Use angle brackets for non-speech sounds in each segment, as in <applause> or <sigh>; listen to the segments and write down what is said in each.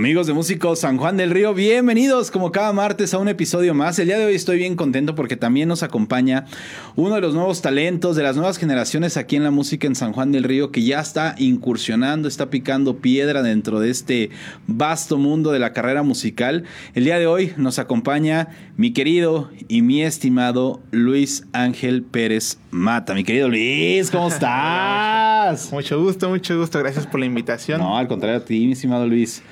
Amigos de Músicos San Juan del Río, bienvenidos como cada martes a un episodio más. El día de hoy estoy bien contento porque también nos acompaña uno de los nuevos talentos de las nuevas generaciones aquí en la música en San Juan del Río que ya está incursionando, está picando piedra dentro de este vasto mundo de la carrera musical. El día de hoy nos acompaña mi querido y mi estimado Luis Ángel Pérez Mata. Mi querido Luis, ¿cómo <laughs> estás? mucho gusto, mucho gusto. Gracias por la invitación. No, al contrario a ti, mi estimado Luis.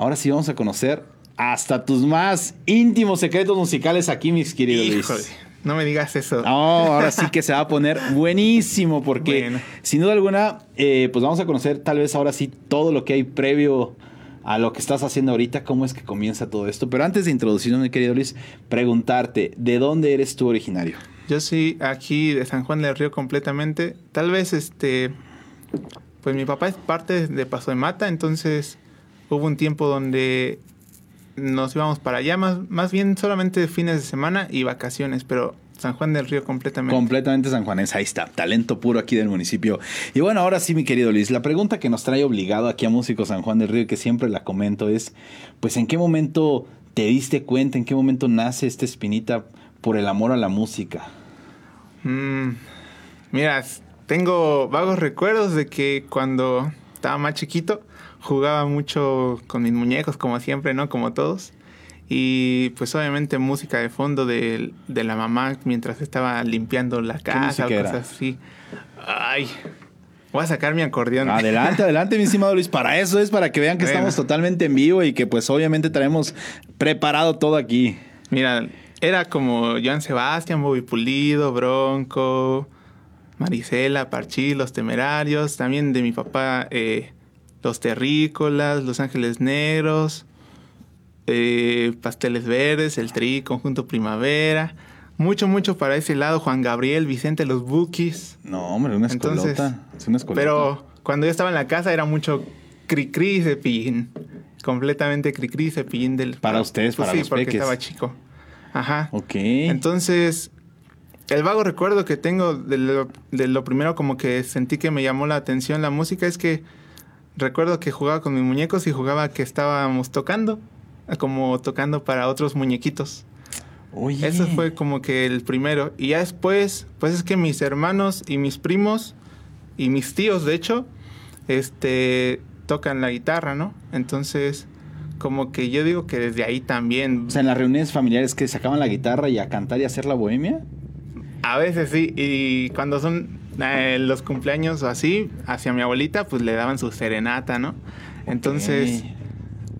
Ahora sí vamos a conocer hasta tus más íntimos secretos musicales aquí, mis queridos Luis. No me digas eso. No, ahora sí que se va a poner <laughs> buenísimo porque sin duda alguna, eh, pues vamos a conocer tal vez ahora sí todo lo que hay previo a lo que estás haciendo ahorita, cómo es que comienza todo esto. Pero antes de introducirnos, mi querido Luis, preguntarte, ¿de dónde eres tú originario? Yo sí, aquí de San Juan del Río completamente. Tal vez este, pues mi papá es parte de Paso de Mata, entonces hubo un tiempo donde nos íbamos para allá, más, más bien solamente fines de semana y vacaciones, pero San Juan del Río completamente. Completamente San Juanes, ahí está, talento puro aquí del municipio. Y bueno, ahora sí, mi querido Luis, la pregunta que nos trae obligado aquí a Músico San Juan del Río, que siempre la comento, es, pues, ¿en qué momento te diste cuenta, en qué momento nace esta espinita por el amor a la música? Mm, mira, tengo vagos recuerdos de que cuando estaba más chiquito, jugaba mucho con mis muñecos, como siempre, ¿no? Como todos. Y pues obviamente música de fondo de, la mamá mientras estaba limpiando la casa o cosas así. Ay, voy a sacar mi acordeón. Adelante, adelante, mi estimado Luis. Para eso es, para que vean que estamos totalmente en vivo y que pues obviamente traemos preparado todo aquí. Mira, era como Joan Sebastián, Bobby Pulido, Bronco, Marisela, Parchí, Los Temerarios. También de mi papá... Eh, los Terrícolas, Los Ángeles Negros, eh, Pasteles Verdes, El Tri, Conjunto Primavera. Mucho, mucho para ese lado. Juan Gabriel, Vicente, los Bookies. No, hombre, una escolota. es una escolota. Pero cuando yo estaba en la casa era mucho cri-cri cepillín. Completamente cri-cri cepillín del... Para ustedes, pues para sí, porque estaba chico. Ajá. Ok. Entonces, el vago recuerdo que tengo de lo, de lo primero como que sentí que me llamó la atención la música es que recuerdo que jugaba con mis muñecos y jugaba que estábamos tocando, como tocando para otros muñequitos. Oye. Eso fue como que el primero. Y ya después, pues es que mis hermanos y mis primos y mis tíos, de hecho, este, tocan la guitarra, ¿no? Entonces, como que yo digo que desde ahí también. O sea, en las reuniones familiares que sacaban la guitarra y a cantar y a hacer la bohemia. A veces sí, y cuando son eh, los cumpleaños o así, hacia mi abuelita, pues le daban su serenata, ¿no? Entonces,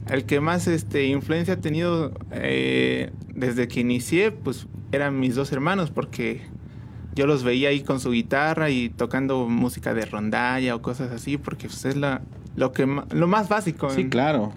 el que más este, influencia ha tenido eh, desde que inicié, pues eran mis dos hermanos, porque yo los veía ahí con su guitarra y tocando música de rondalla o cosas así, porque pues, es la, lo, que, lo más básico. Sí, claro.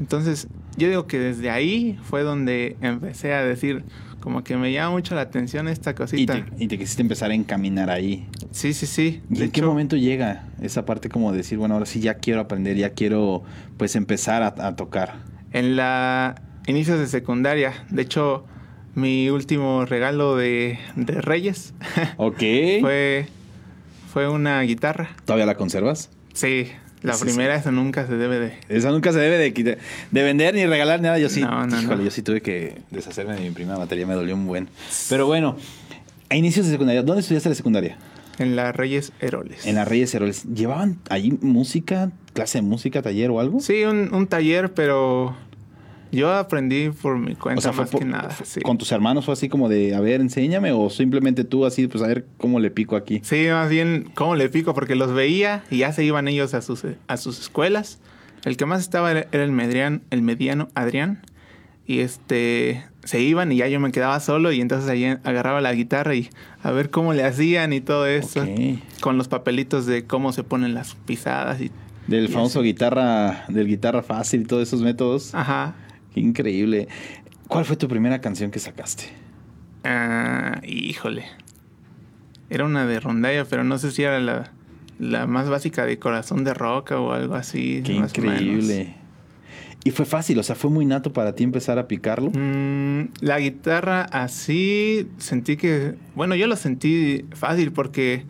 Entonces, yo digo que desde ahí fue donde empecé a decir, como que me llama mucho la atención esta cosita. Y te, quisiste empezar a encaminar ahí. Sí, sí, sí. ¿Y en qué momento llega esa parte como de decir, bueno, ahora sí ya quiero aprender, ya quiero pues empezar a, tocar? En la inicios de secundaria. De hecho, mi último regalo de, de Reyes. <laughs> Ok. fue, fue una guitarra. ¿Todavía la conservas? Sí, la primera, esa nunca se debe de. Esa nunca se debe de, de vender ni regalar nada. Yo sí. No, no, híjole, yo sí tuve que deshacerme de mi primera batería, me dolió un buen. Pero bueno, a inicios de secundaria, ¿dónde estudiaste la secundaria? En las Reyes Heroles. En las Reyes Heroles. ¿Llevaban ahí música, clase de música, taller o algo? Sí, un, un taller, pero yo aprendí por mi cuenta más que nada. ¿Con tus hermanos fue así como de, a ver, enséñame? ¿O simplemente tú así, pues a ver cómo le pico aquí? Sí, más bien, ¿cómo le pico? Porque los veía y ya se iban ellos a sus, a sus escuelas. El que más estaba era el, mediano, el mediano Adrián. Y este, se iban y ya yo me quedaba solo y entonces ahí agarraba la guitarra y a ver cómo le hacían y todo eso. Con los papelitos de cómo se ponen las pisadas y... Del famoso guitarra, del guitarra fácil y todos esos métodos. Ajá increíble. ¿Cuál fue tu primera canción que sacaste? Ah, híjole. Era una de rondalla, pero no sé si era la, la más básica de Corazón de Roca o algo así. Qué increíble. ¿Y fue fácil? O sea, ¿fue muy nato para ti empezar a picarlo? Mm, la guitarra así sentí que... Bueno, yo lo sentí fácil porque,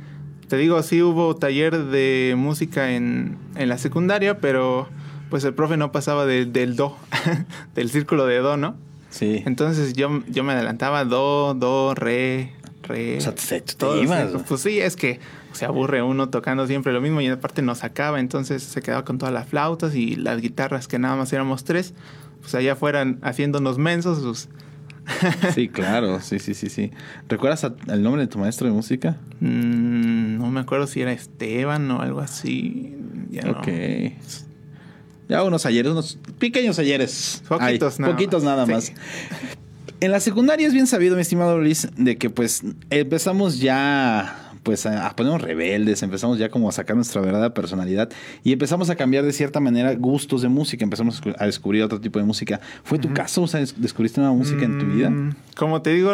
te digo, sí hubo taller de música en, en la secundaria, pero pues el profe no pasaba de- del do, <laughs> del círculo de do, ¿no? Sí. Entonces yo, yo me adelantaba do, do, re, re. O sea, te- te todo, ibas. Pues sí, es que se aburre uno tocando siempre lo mismo y aparte nos sacaba, entonces se quedaba con todas las flautas y las guitarras que nada más éramos tres, pues allá fueran haciéndonos mensos, pues <laughs> Sí, claro, sí, sí, sí, sí. ¿Recuerdas el nombre de tu maestro de música? mm, no me acuerdo si era Esteban o algo así. Ya no. Ya unos ayeres, unos pequeños ayeres. Poquitos Ay, nada Poquitos más. nada Sí. más. En la secundaria es bien sabido, mi estimado Luis, de que pues empezamos ya pues a, ponernos rebeldes, empezamos ya como a sacar nuestra verdadera personalidad y empezamos a cambiar de cierta manera gustos de música, empezamos a escu- a descubrir otro tipo de música. ¿Fue tu caso? O sea, des- ¿descubriste nueva música en tu vida? Mm, Como te digo,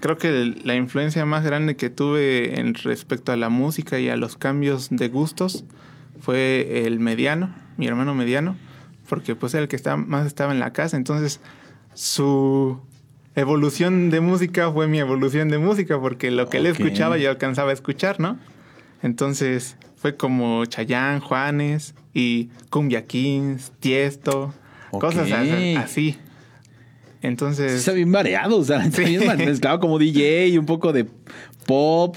creo que la influencia más grande que tuve en respecto a la música y a los cambios de gustos fue el mediano, mi hermano mediano, porque pues era el que estaba, más estaba en la casa, entonces su evolución de música fue mi evolución de música, porque lo que él Ok. escuchaba yo alcanzaba a escuchar, ¿no? Entonces fue como Chayán, Juanes y Cumbia Kings, Tiesto, cosas así- así. Sí, Entonces, Está bien variado, o sea, está Sí. bien mezclado como DJ y un poco de pop.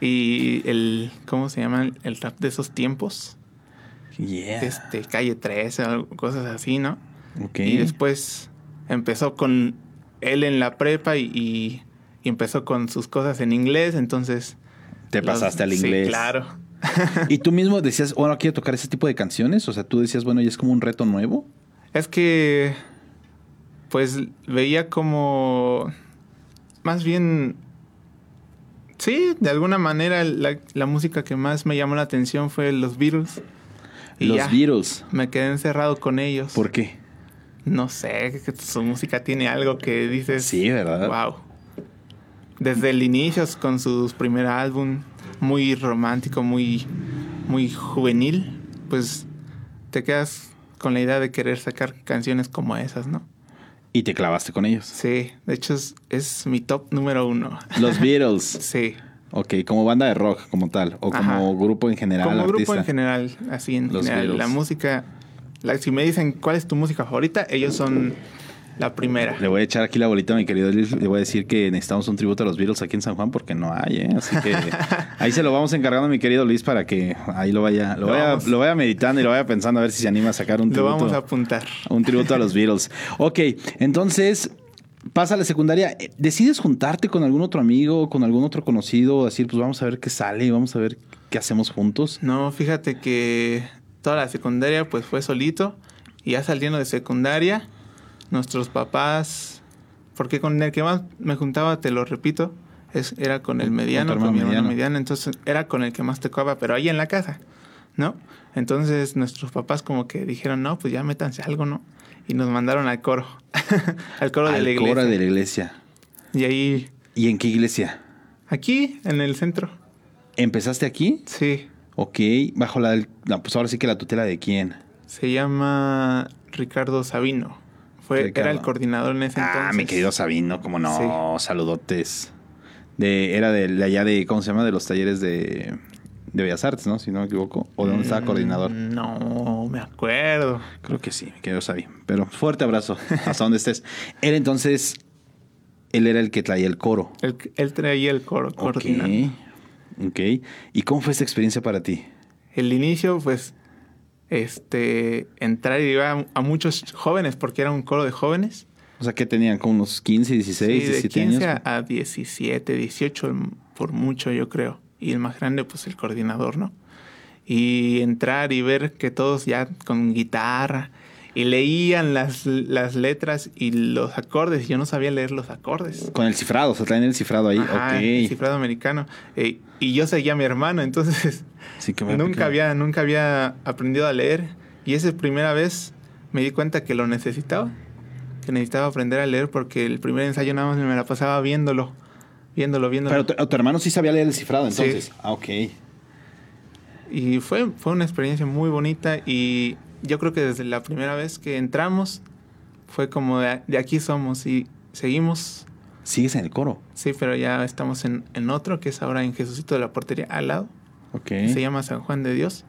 y el, ¿cómo se llama? El rap de esos tiempos. Yeah. Este, Calle 13, algo- cosas así, ¿no? Ok. Y después empezó con él en la prepa y, y- y empezó con sus cosas en inglés, entonces... Te los- pasaste al sí, inglés. claro. <laughs> ¿Y tú mismo decías, bueno, quiero tocar ese tipo de canciones? O sea, tú decías, bueno, y es como un reto nuevo. Es que, pues, veía como... Más bien... Sí, de alguna manera la, la música que más me llamó la atención fue los Beatles. Y Los ya, Beatles. Me quedé encerrado con ellos. ¿Por qué? No sé, su música tiene algo que dices. Sí, ¿verdad? Wow. Desde el inicio, con su primer álbum, muy romántico, muy, muy juvenil, pues te quedas con la idea de querer sacar canciones como esas, ¿no? Y te clavaste con ellos. Sí, de hecho es, es mi top número uno. Los <laughs> Beatles. Sí, ok, como banda de rock, como tal. O como grupo en general. como grupo en general, así en Los general. La música, la- si me dicen cuál es tu música favorita, ellos son la primera. Le voy a echar aquí la bolita a mi querido Luis. Le voy a decir que necesitamos un tributo a los Beatles aquí en San Juan porque no hay, ¿eh? Así que <laughs> ahí se lo vamos encargando a mi querido Luis para que ahí lo vaya, lo, Lo vaya, vamos. lo vaya meditando y lo vaya pensando a ver si se anima a sacar un Lo tributo. vamos a apuntar. Un tributo a los Beatles. Ok, entonces pasa a la secundaria. ¿Decides juntarte con algún otro amigo, con algún otro conocido? Decir, pues vamos a ver qué sale, vamos a ver qué hacemos juntos. No, fíjate que toda la secundaria pues fue solito y ya saliendo de secundaria, nuestros papás, porque con el que más me juntaba, te lo repito, es, era con el mediano, hermano con mi hermano mediano. mediano, entonces era con el que más tocaba, pero ahí en la casa, ¿no? Entonces nuestros papás como que dijeron, no, pues ya métanse algo, ¿no? Y nos mandaron al coro, <laughs> al coro de la iglesia. coro de la iglesia. Y ahí, ¿Y en qué iglesia? aquí, en el centro, ¿Empezaste aquí? sí, Ok, bajo la, pues ahora sí que la tutela de quién. Se llama Ricardo Sabino. Fue, Ricardo. era el coordinador en ese entonces. Ah, mi querido Sabino, como no, saludotes. De, era de, de allá de, ¿cómo se llama? De los talleres de, de Bellas Artes, ¿no? Si no me equivoco. ¿O de dónde estaba Mm, coordinador? No, me acuerdo. Creo que sí, mi querido Sabi. Pero fuerte abrazo, <laughs> hasta donde estés. Él entonces, él era el que traía el coro. Él, él traía el coro Ok, coordinando. ok. ¿Y cómo fue esta experiencia para ti? El inicio, pues, este, entrar y iba a, a muchos jóvenes, porque era un coro de jóvenes. O sea, que tenían como unos 15, 16, Sí, de 17 15 años. a, a 17, 18 el- por mucho, yo creo. Y el más grande, pues, el coordinador, ¿no? Y entrar y ver que todos ya con guitarra y leían las, las letras y los acordes. Yo no sabía leer los acordes. Con el cifrado, o sea, traen el cifrado ahí. Ajá, ok. el cifrado americano. Eh, y yo seguía a mi hermano, entonces <laughs> Sí, que nunca había, nunca había aprendido a leer. Y esa primera vez me di cuenta que lo necesitaba. Que necesitaba aprender a leer porque el primer ensayo nada más me la pasaba viéndolo. Viéndolo, viéndolo. Pero tu, tu hermano sí sabía leer el cifrado, Sí. entonces. Ah, ok. Y fue, fue una experiencia muy bonita y yo creo que desde la primera vez que entramos fue como de, de aquí somos y seguimos. Sigues en el coro. Sí, pero ya estamos en, en otro que es ahora en Jesucito de la Portería al lado. Ok. Se llama San Juan de Dios.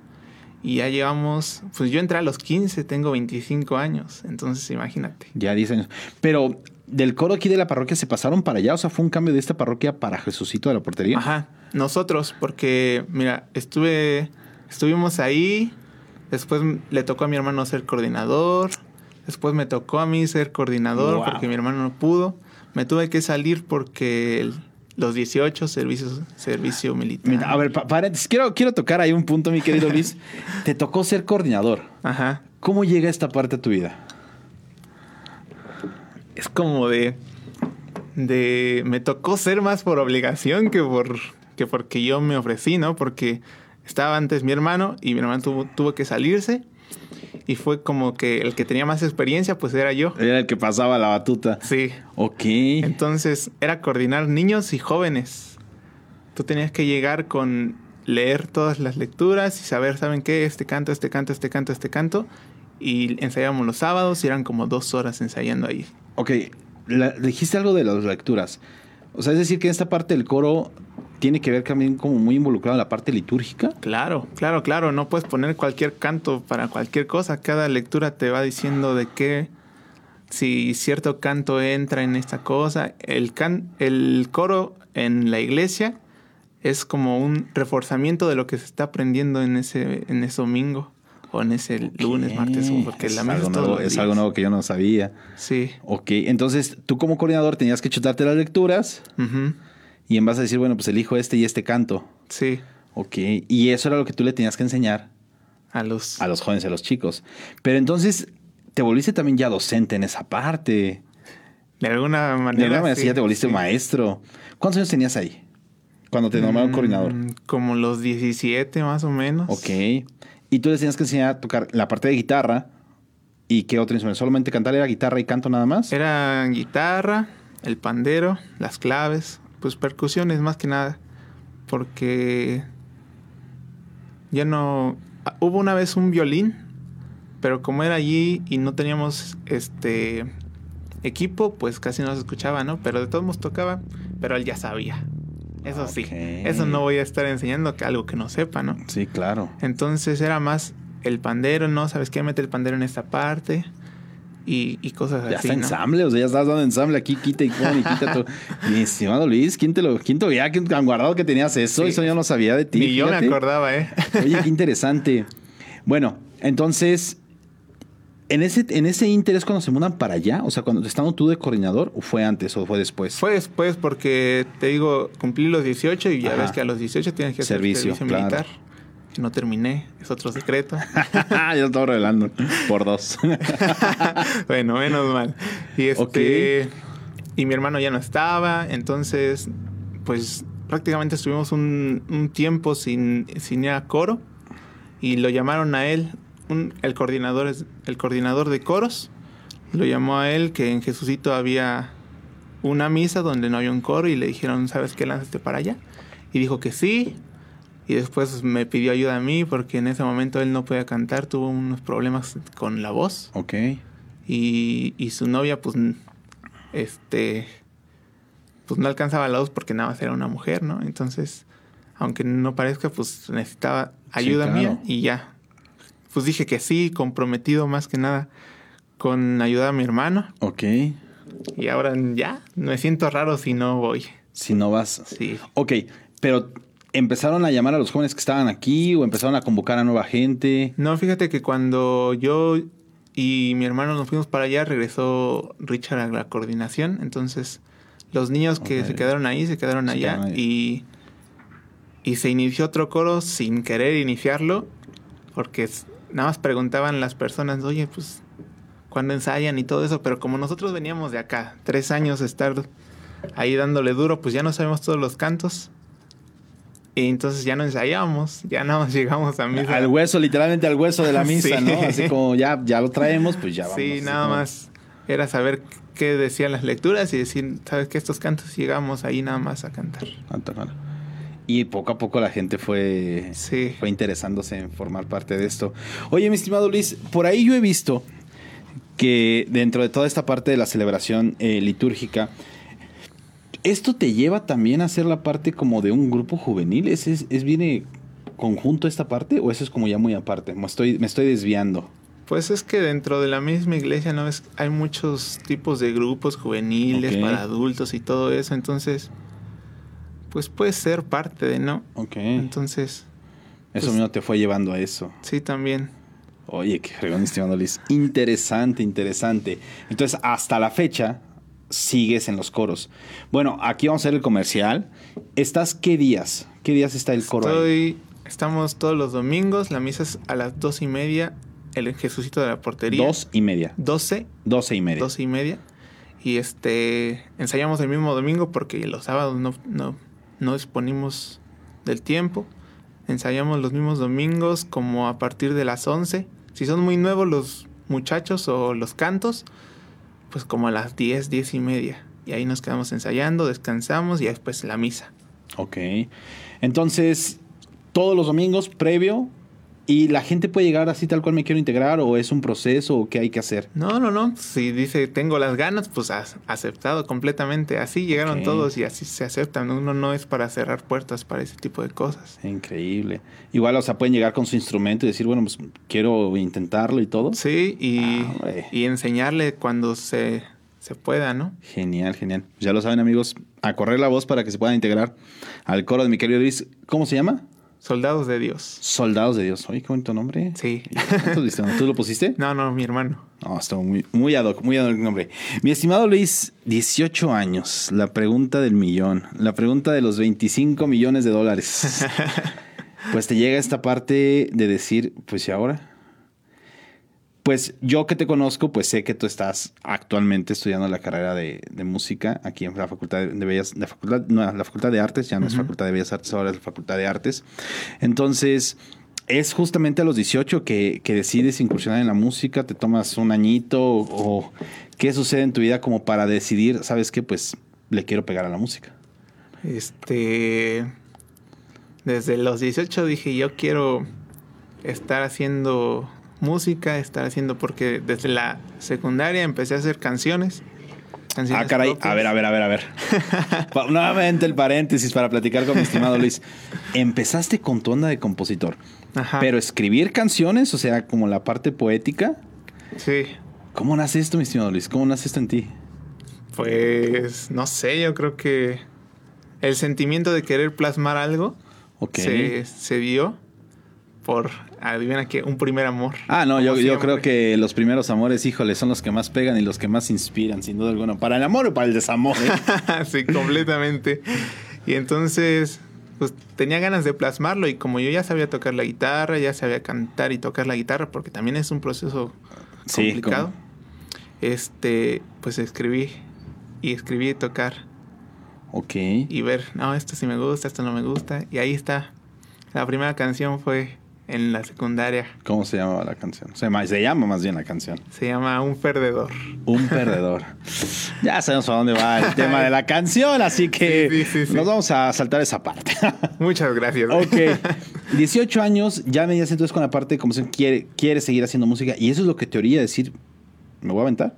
Y ya llevamos, pues yo entré a los 15, tengo 25 años, entonces imagínate. Ya 10 años. Pero del coro aquí de la parroquia se pasaron para allá, o sea, fue un cambio de esta parroquia para Jesucito de la Portería. Ajá, nosotros, porque mira, estuve, estuvimos ahí, después le tocó a mi hermano ser coordinador, después me tocó a mí ser coordinador Wow. porque mi hermano no pudo, me tuve que salir porque el- los 18 servicios, servicio militar. Mira, a ver, pa- paréntesis, quiero, quiero tocar ahí un punto, mi querido Luis. <laughs> Te tocó ser coordinador. Ajá. ¿Cómo llega esta parte a tu vida? es como de de me tocó ser más por obligación que por que porque yo me ofrecí, ¿no? Porque estaba antes mi hermano y mi hermano tuvo, tuvo que salirse y fue como que el que tenía más experiencia pues era yo. Era el que pasaba la batuta. Sí. Ok. Entonces era coordinar niños y jóvenes. Tú tenías que llegar con leer todas las lecturas y saber, ¿saben qué? Este canto, este canto, este canto, este canto. Y ensayábamos los sábados y eran como dos horas ensayando ahí. Ok, la- dijiste algo de las lecturas. O sea, es decir, que esta parte del coro tiene que ver también como muy involucrado en la parte litúrgica. Claro, claro, claro. No puedes poner cualquier canto para cualquier cosa. Cada lectura te va diciendo de qué, si cierto canto entra en esta cosa. El, can, el coro en la iglesia es como un reforzamiento de lo que se está aprendiendo en ese, en ese domingo o en ese lunes, martes, porque es la misa algo nuevo, es algo nuevo que yo no sabía. Sí. Ok, entonces tú como coordinador tenías que chutarte las lecturas Ujú. Y en base a decir, bueno, pues elijo este y este canto. Sí. Ok, y eso era lo que tú le tenías que enseñar A los... a los jóvenes, a los chicos. Pero entonces te volviste también ya docente en esa parte. De alguna De manera. alguna manera sí, sí, ya te volviste sí. maestro. ¿Cuántos años tenías ahí? Cuando te nombraron Mm, coordinador. Como los 17 más o menos. Ok. Y tú les tenías que enseñar a tocar la parte de guitarra. ¿Y qué otro instrumento? ¿Solamente cantar era guitarra y canto nada más? Era guitarra, el pandero, las claves, pues percusiones más que nada. Porque ya no... ah, Hubo una vez un violín, pero como era allí y no teníamos este equipo, pues casi no se escuchaba, ¿no? Pero de todos modos tocaba, pero él ya sabía. Eso sí, eso no voy a estar enseñando que algo que no sepa, ¿no? Sí, claro. Entonces era más el pandero, ¿no? ¿Sabes qué? Mete el pandero en esta parte y, y cosas Ya así. está ¿no? ensamble, o sea, ya estás dando ensamble aquí, quita y pon y quita todo. <laughs> Mi estimado Luis, ¿quién te lo, quién te veía ¿Quién tan guardado que tenías eso? Sí. Eso yo no sabía de ti. Ni yo me acordaba, ¿eh? <laughs> Oye, qué interesante. Bueno, entonces, en ese, en ese inter es cuando se mudan para allá, o sea, cuando estando tú de coordinador, o fue antes o fue después. Fue después porque, te digo, cumplí los 18 y ya Ajá. ves que a los 18 tienes que hacer Servicio, servicio, claro. No terminé, es otro secreto. <laughs> ya lo estaba revelando por dos. <laughs> bueno, menos mal. Y este y mi hermano ya no estaba, entonces pues prácticamente estuvimos un, un tiempo sin, sin ir a coro y lo llamaron a él, un- el coordinador el coordinador de coros, lo llamó a él que en Jesucito había una misa donde no había un coro y le dijeron, ¿sabes qué? Lánzate para allá. Y dijo que sí. Y después me pidió ayuda a mí porque en ese momento él no podía cantar, tuvo unos problemas con la voz. ok. Y, y su novia, pues, este, pues no alcanzaba la voz porque nada más era una mujer, ¿no? Entonces, aunque no parezca, pues necesitaba ayuda claro. mía y ya. Pues dije que sí, comprometido más que nada con ayudar a mi hermano. Ok. Y ahora ya, me siento raro si no voy. Si no vas. Sí. Ok, pero ¿empezaron a llamar a los jóvenes que estaban aquí o empezaron a convocar a nueva gente? No, fíjate que cuando yo y mi hermano nos fuimos para allá, regresó Richard a la coordinación. Entonces, los niños que se quedaron ahí, se quedaron Se allá. quedaron. Y, y se inició otro coro sin querer iniciarlo, porque nada más preguntaban las personas, oye, pues, ¿cuándo ensayan y todo eso? Pero como nosotros veníamos de acá, tres años de estar ahí dándole duro, pues ya no sabemos todos los cantos. Y entonces ya no ensayábamos, ya nada más llegamos a misa. Al hueso, literalmente al hueso de la <laughs> misa, Sí. ¿no? Así como ya, ya lo traemos, pues ya vamos. Sí, nada más era saber qué decían las lecturas y decir, ¿sabes qué? Estos cantos llegamos ahí nada más a cantar. Ah. Y poco a poco la gente fue, Sí. fue interesándose en formar parte de esto. Oye, mi estimado Luis, por ahí yo he visto que dentro de toda esta parte de la celebración eh, litúrgica, esto te lleva también a ser la parte como de un grupo juvenil. Es, es, es viene conjunto esta parte o eso es como ya muy aparte? Me estoy, me estoy desviando. Pues es que dentro de la misma iglesia no es, hay muchos tipos de grupos juveniles para adultos y todo eso, entonces pues puede ser parte de, ¿no? Ok. Entonces, eso pues- mismo te fue llevando a eso. sí también. Oye, qué fregón, estimado Luis. Interesante, interesante. Entonces, hasta la fecha, sigues en los coros. Bueno, aquí vamos a hacer el comercial. ¿Estás qué días? ¿Qué días está el coro ahí? Estoy, estamos todos los domingos, la misa es a las dos y media, el Jesucito de la portería. Dos y media. Doce, Doce y media. doce y media. Y este ensayamos el mismo domingo porque los sábados no, no, no disponimos del tiempo. Ensayamos los mismos domingos como a partir de las 11. Si son muy nuevos los muchachos o los cantos, pues como a las 10, 10 y media. Y ahí nos quedamos ensayando, descansamos y después la misa. Ok. Entonces, todos los domingos previo. ¿Y la gente puede llegar así tal cual me quiero integrar? ¿O es un proceso? ¿O qué hay que hacer? No, no, no. Si dice tengo las ganas, pues has- aceptado completamente. Así llegaron todos y así se aceptan. Uno no es para cerrar puertas para ese tipo de cosas. Increíble. Igual, o sea, pueden llegar con su instrumento y decir, bueno, pues quiero intentarlo y todo. Sí, y, Ah, y enseñarle cuando se, se pueda, ¿no? Genial, genial. Ya lo saben, amigos, a correr la voz para que se puedan integrar al coro de mi querido Luis. ¿Cómo se llama? Soldados de Dios. Soldados de Dios. Oye, qué bonito nombre. Sí. ¿Tú, lo pusiste? No, no, mi hermano. No, está muy, muy ad hoc, muy ad hoc el nombre. Mi estimado Luis, 18 años. La pregunta del millón. La pregunta de los 25 millones de dólares. <laughs> Pues te llega esta parte de decir, pues ¿y ahora? Pues yo que te conozco, pues sé que tú estás actualmente estudiando la carrera de, de música aquí en la Facultad de, Bellas, la facultad, no, la Facultad de Artes, ya no es. Facultad de Bellas Artes, ahora es la Facultad de Artes. Entonces, es justamente a los 18 que, que decides incursionar en la música, te tomas un añito o, o qué sucede en tu vida como para decidir, sabes qué, pues le quiero pegar a la música. Este. Desde los 18 dije, yo quiero estar haciendo música, estar haciendo. Porque desde la secundaria empecé a hacer canciones. canciones Ah, caray. propias. A ver, a ver, a ver, a ver. Nuevamente el paréntesis para platicar con mi estimado Luis. Empezaste con tu onda de compositor, Ajá. pero escribir canciones, o sea, como la parte poética. Sí. ¿Cómo nace esto, mi estimado Luis? ¿Cómo nace esto en ti? Pues. No sé, yo creo que. El sentimiento de querer plasmar algo se, se dio por. Adivina que un primer amor. Ah, no, yo, yo creo que los primeros amores, híjole, son los que más pegan y los que más inspiran, sin duda alguna. Para el amor o para el desamor. ¿eh? <laughs> sí, completamente. Y entonces, pues tenía ganas de plasmarlo y como yo ya sabía tocar la guitarra, ya sabía cantar y tocar la guitarra, porque también es un proceso complicado, este, pues escribí y escribí tocar ok. y ver, no, esto sí me gusta, esto no me gusta. Y ahí está. La primera canción fue en la secundaria. ¿Cómo se llamaba la canción? Se llama, se llama más bien la canción. Se llama Un Perdedor. Un perdedor. ya sabemos a dónde va el <laughs> tema de la canción, así que Sí, sí, sí, nos vamos a saltar esa parte. <laughs> Muchas gracias. ok. <laughs> 18 años, ya me entonces con la parte de composición, quiere, quiere seguir haciendo música y eso es lo que te haría decir, ¿me voy a aventar?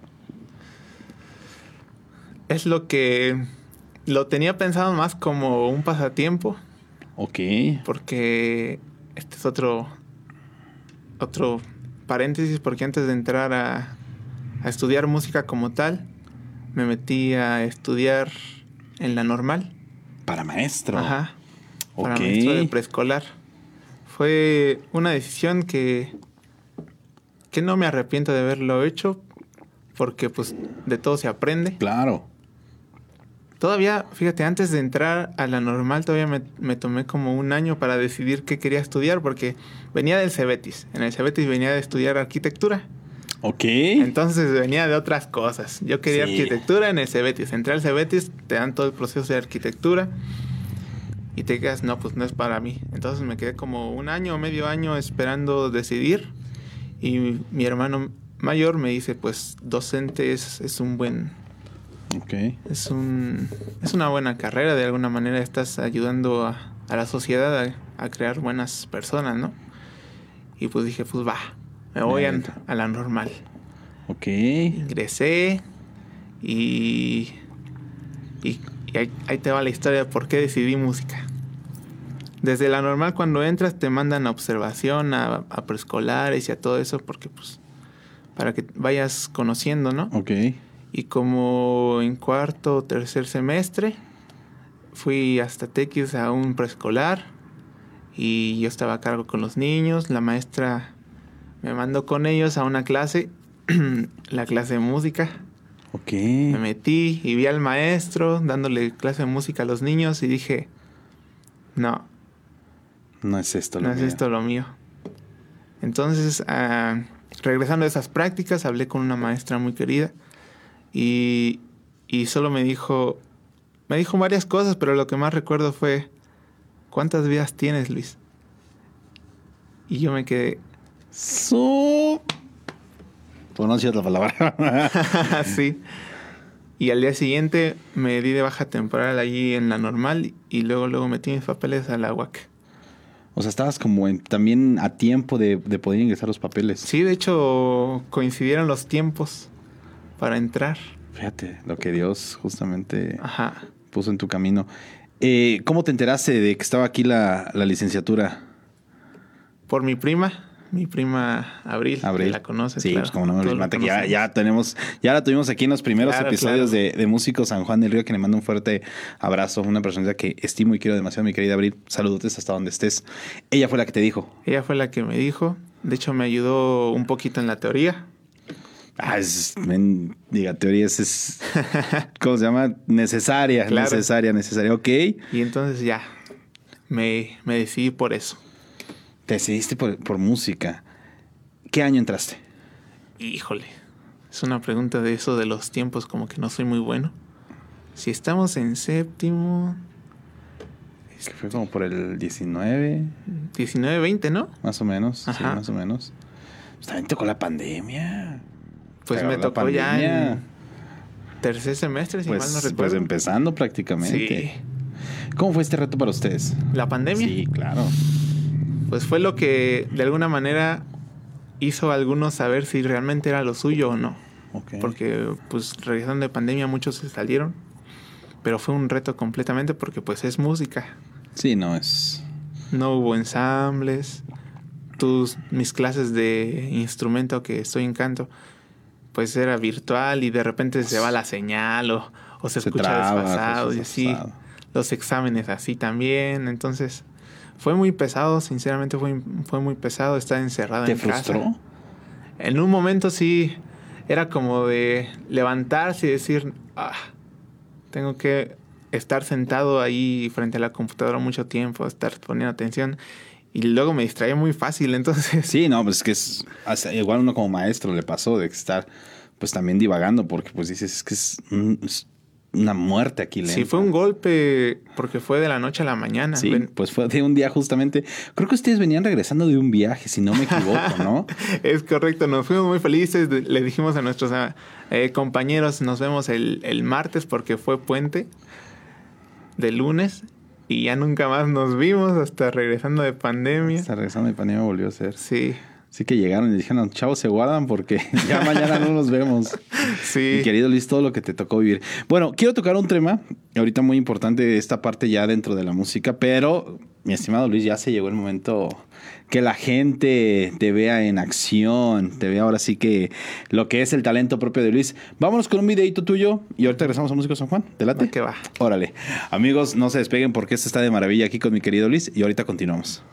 Es lo que lo tenía pensado más como un pasatiempo. Ok. porque este es otro otro paréntesis porque antes de entrar a, a estudiar música como tal me metí a estudiar en la normal. Para maestro. ajá. Para maestro de preescolar. Fue una decisión que que no me arrepiento de haberlo hecho porque pues de todo se aprende. Claro. Todavía, fíjate, antes de entrar a la normal, todavía me, me tomé como un año para decidir qué quería estudiar, porque venía del Cebetis. En el Cebetis venía de estudiar arquitectura. Ok. Entonces venía de otras cosas. Yo quería Sí. arquitectura en el Cebetis. Entré al Cebetis, te dan todo el proceso de arquitectura y te quedas, no, pues no es para mí. Entonces me quedé como un año o medio año esperando decidir. Y mi hermano mayor me dice, pues docente es, es un buen ok. es, un, es una buena carrera, de alguna manera estás ayudando a, a la sociedad a, a crear buenas personas, ¿no? Y pues dije, pues va, me voy a, a la normal. Ok. Ingresé y, y, y ahí, ahí te va la historia de por qué decidí música. Desde la normal cuando entras te mandan a observación, a, a preescolares y a todo eso, porque pues para que vayas conociendo, ¿no? Ok. Y como en cuarto o tercer semestre fui hasta Tequis a un preescolar y yo estaba a cargo con los niños. La maestra me mandó con ellos a una clase, <clears throat> la clase de música. Ok. Me metí y vi al maestro dándole clase de música a los niños y dije, no, No es esto lo no es mío. esto lo mío. Entonces, ah, regresando a esas prácticas, hablé con una maestra muy querida y, y solo me dijo, me dijo varias cosas, pero lo que más recuerdo fue, ¿cuántas vidas tienes, Luis? Y yo me quedé Su... Pues no decía otra palabra. <laughs> así. Y al día siguiente me di de baja temporal allí en la normal y luego luego metí mis papeles a la UAC. o sea, estabas como en- también a tiempo de, de poder ingresar los papeles. Sí, de hecho coincidieron los tiempos para entrar. Fíjate, lo que Dios justamente Ajá. puso en tu camino. Eh, ¿Cómo te enteraste de que estaba aquí la, la licenciatura? Por mi prima, mi prima Abril, Abril. que la conoces. Sí, claro. pues como no, lo Mate, que ya, ya tenemos, ya la tuvimos aquí en los primeros Claro, episodios claro. de, de Músicos San Juan del Río, que le mando un fuerte abrazo, una persona que estimo y quiero demasiado, mi querida Abril. Saludotes hasta donde estés. Ella fue la que te dijo. Ella fue la que me dijo. De hecho, me ayudó un poquito en la teoría. Ah, es, men, diga, teorías es, <laughs> ¿cómo se llama? Necesaria, Claro. necesaria, necesaria. Ok. Y entonces ya, me, me decidí por eso. Te decidiste por, por música. ¿Qué año entraste? Híjole, es una pregunta de eso de los tiempos, como que no soy muy bueno. Si estamos en séptimo, Que fue como por el 19, 19, 20, ¿no? más o menos. Sí, más o menos. Pues también tocó la pandemia. Pues me tocó ya en tercer semestre, si Pues, mal no pues recuerdo. empezando prácticamente. Sí. ¿Cómo fue este reto para ustedes? La pandemia. Sí, claro. Pues fue lo que de alguna manera hizo a algunos saber si realmente era lo suyo o no. Porque pues regresando de pandemia muchos se salieron. Pero fue un reto completamente porque pues es música. Sí, no, es... No hubo ensambles. Tus, mis clases de instrumento que estoy en canto, pues era virtual y de repente se va la señal o, o se, Se escucha traba, desfasado y así. Los exámenes así también. Entonces fue muy pesado, sinceramente fue, fue muy pesado estar encerrado ¿Te en casa. frustró? En un momento sí, era como de levantarse y decir, ah, tengo que estar sentado ahí frente a la computadora mucho tiempo, estar poniendo atención. Y luego me distraía muy fácil, entonces... Sí, no, pues es que es... hasta igual uno como maestro le pasó de estar pues también divagando porque pues dices, es que es, un- es una muerte aquí lenta. Sí, fue un golpe porque fue de la noche a la mañana. Sí, Ven- pues fue de un día justamente. Creo que ustedes venían regresando de un viaje, si no me equivoco, ¿no? <laughs> Es correcto, nos fuimos muy felices. Le dijimos a nuestros ah, eh, compañeros, nos vemos el, el martes porque fue puente de lunes y ya nunca más nos vimos hasta regresando de pandemia. Hasta regresando de pandemia volvió a ser. Sí, Así que llegaron y dijeron, chavos, se guardan porque <laughs> ya mañana no nos vemos. sí. Mi querido Luis, todo lo que te tocó vivir. Bueno, quiero tocar un tema, ahorita muy importante de esta parte ya dentro de la música, pero mi estimado Luis, ya se llegó el momento que la gente te vea en acción, te vea ahora sí que lo que es el talento propio de Luis. Vámonos con un videito tuyo y ahorita regresamos a Músico San Juan. ¿Te late? Va que va. Órale. Amigos, no se despeguen porque esto está de maravilla aquí con mi querido Luis y ahorita continuamos.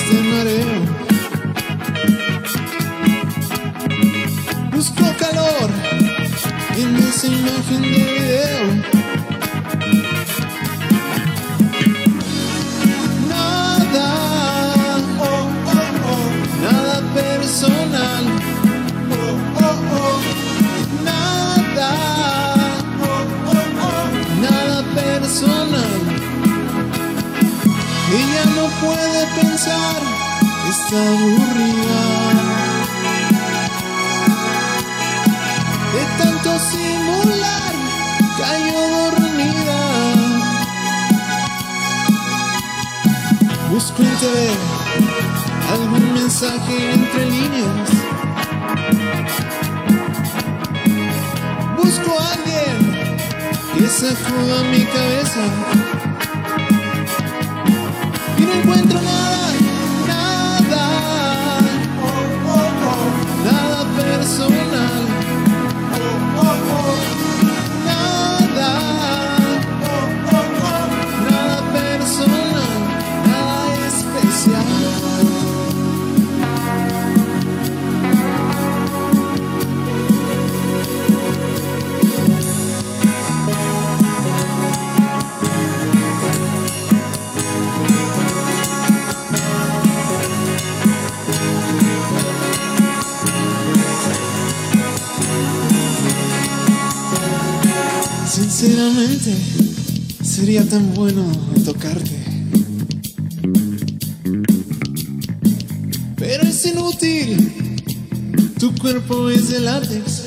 Me dormida. Busco en TV algún mensaje entre líneas. Busco a alguien que sacuda mi cabeza. Y no encuentro nada, Sinceramente, sería tan bueno tocarte. Pero es inútil, tu cuerpo es de látex.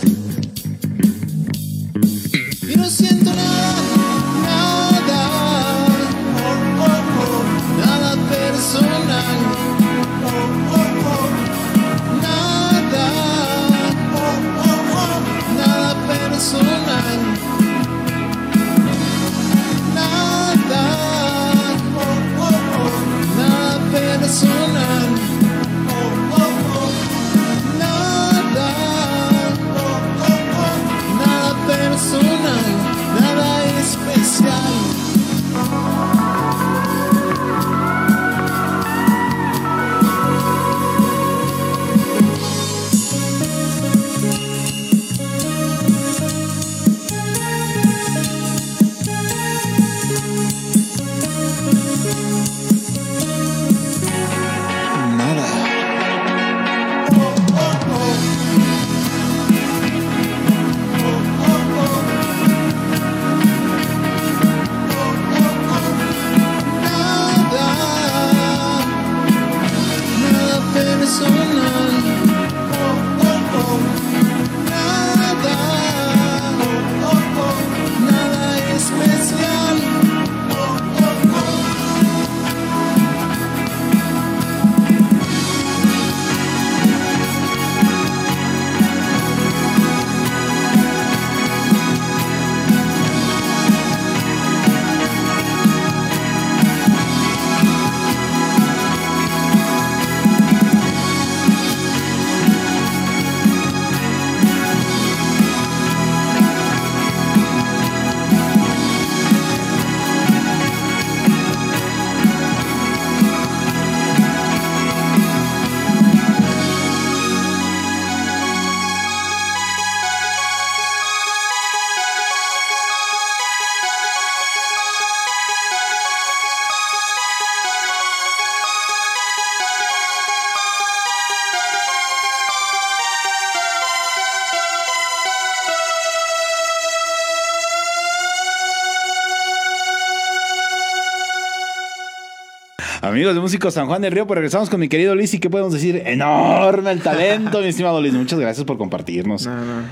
Amigos de Músicos San Juan del Río, pues regresamos con mi querido Luis y qué podemos decir, enorme el talento, mi estimado Luis. Muchas gracias por compartirnos. No, no.